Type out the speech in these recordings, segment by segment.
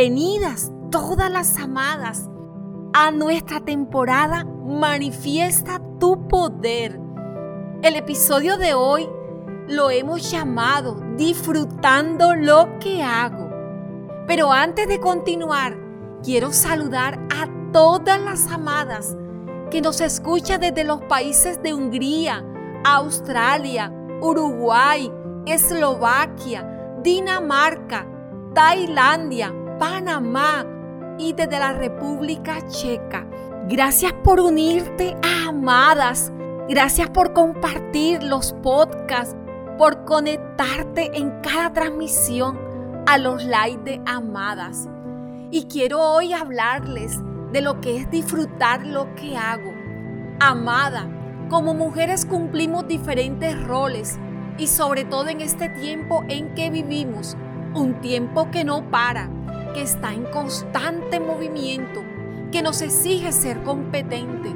Bienvenidas todas las amadas a nuestra temporada Manifiesta tu poder. El episodio de hoy lo hemos llamado Disfrutando lo que hago. Pero antes de continuar, quiero saludar a todas las amadas que nos escuchan desde los países de Hungría, Australia, Uruguay, Eslovaquia, Dinamarca, Tailandia, Panamá y desde la República Checa. Gracias por unirte a Amadas. Gracias por compartir los podcasts, por conectarte en cada transmisión a los likes de Amadas. Y quiero hoy hablarles de lo que es disfrutar lo que hago. Amada, como mujeres cumplimos diferentes roles y sobre todo en este tiempo en que vivimos, un tiempo que no para, que está en constante movimiento, que nos exige ser competente,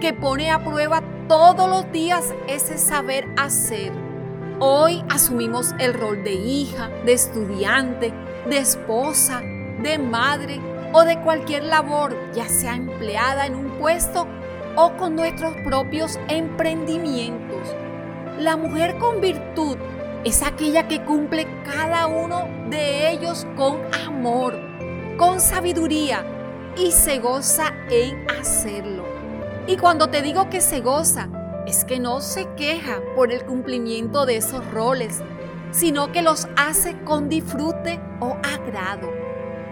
que pone a prueba todos los días ese saber hacer. Hoy asumimos el rol de hija, de estudiante, de esposa, de madre o de cualquier labor, ya sea empleada en un puesto o con nuestros propios emprendimientos. La mujer con virtud es aquella que cumple cada uno de ellos con amor, con sabiduría y se goza en hacerlo. Y cuando te digo que se goza, es que no se queja por el cumplimiento de esos roles, sino que los hace con disfrute o agrado.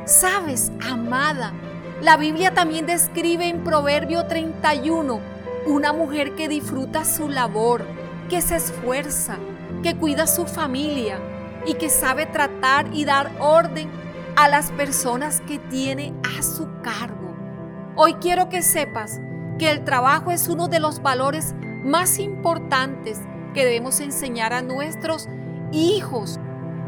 Sabes, amada, la Biblia también describe en Proverbio 31 una mujer que disfruta su labor, que se esfuerza, que cuida su familia y que sabe tratar y dar orden a las personas que tiene a su cargo. Hoy quiero que sepas que el trabajo es uno de los valores más importantes que debemos enseñar a nuestros hijos.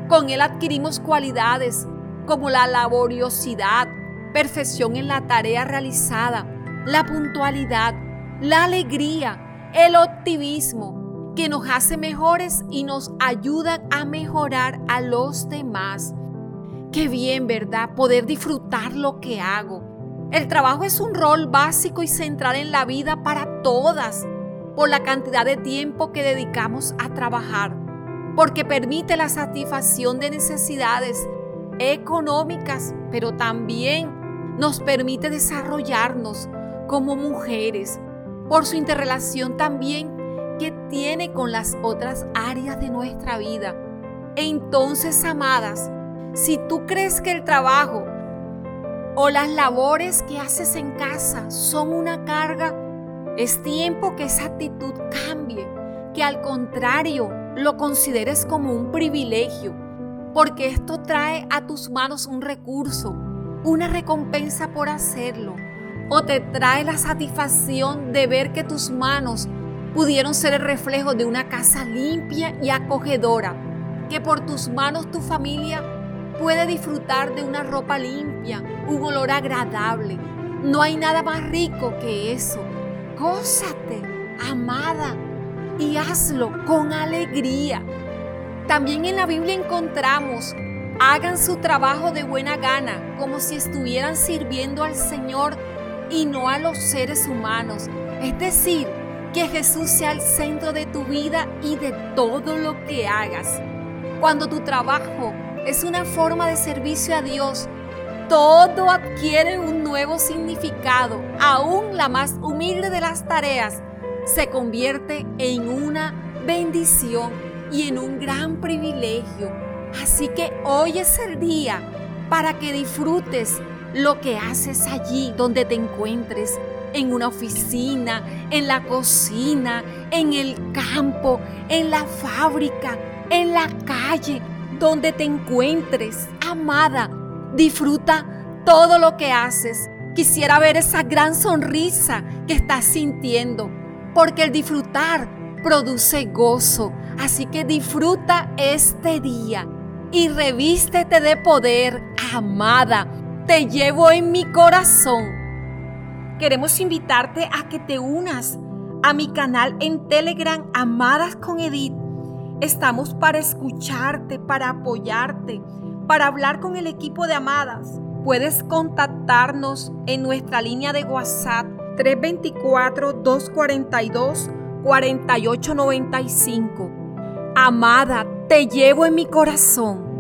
Con él adquirimos cualidades como la laboriosidad, perfección en la tarea realizada, la puntualidad, la alegría, el optimismo, que nos hace mejores y nos ayudan a mejorar a los demás. Qué bien, ¿verdad? Poder disfrutar lo que hago. El trabajo es un rol básico y central en la vida para todas, por la cantidad de tiempo que dedicamos a trabajar, porque permite la satisfacción de necesidades económicas, pero también nos permite desarrollarnos como mujeres, por su interrelación también tiene con las otras áreas de nuestra vida. Entonces, amadas, si tú crees que el trabajo o las labores que haces en casa son una carga, es tiempo que esa actitud cambie, que al contrario lo consideres como un privilegio, porque esto trae a tus manos un recurso, una recompensa por hacerlo, o te trae la satisfacción de ver que tus manos pudieron ser el reflejo de una casa limpia y acogedora, que por tus manos tu familia puede disfrutar de una ropa limpia, un olor agradable. No hay nada más rico que eso. Gózate, amada, y hazlo con alegría. También en la Biblia encontramos, hagan su trabajo de buena gana, como si estuvieran sirviendo al Señor y no a los seres humanos. Es decir, que Jesús sea el centro de tu vida y de todo lo que hagas. Cuando tu trabajo es una forma de servicio a Dios, todo adquiere un nuevo significado. Aún la más humilde de las tareas se convierte en una bendición y en un gran privilegio. Así que hoy es el día para que disfrutes lo que haces allí donde te encuentres en una oficina, en la cocina, en el campo, en la fábrica, en la calle, donde te encuentres. Amada, disfruta todo lo que haces. Quisiera ver esa gran sonrisa que estás sintiendo, porque el disfrutar produce gozo. Así que disfruta este día y revístete de poder, amada. Te llevo en mi corazón queremos invitarte a que te unas a mi canal en Telegram Amadas con Edith. Estamos para escucharte, para apoyarte, para hablar con el equipo de Amadas, puedes contactarnos en nuestra línea de WhatsApp 324-242-4895. Amada, te llevo en mi corazón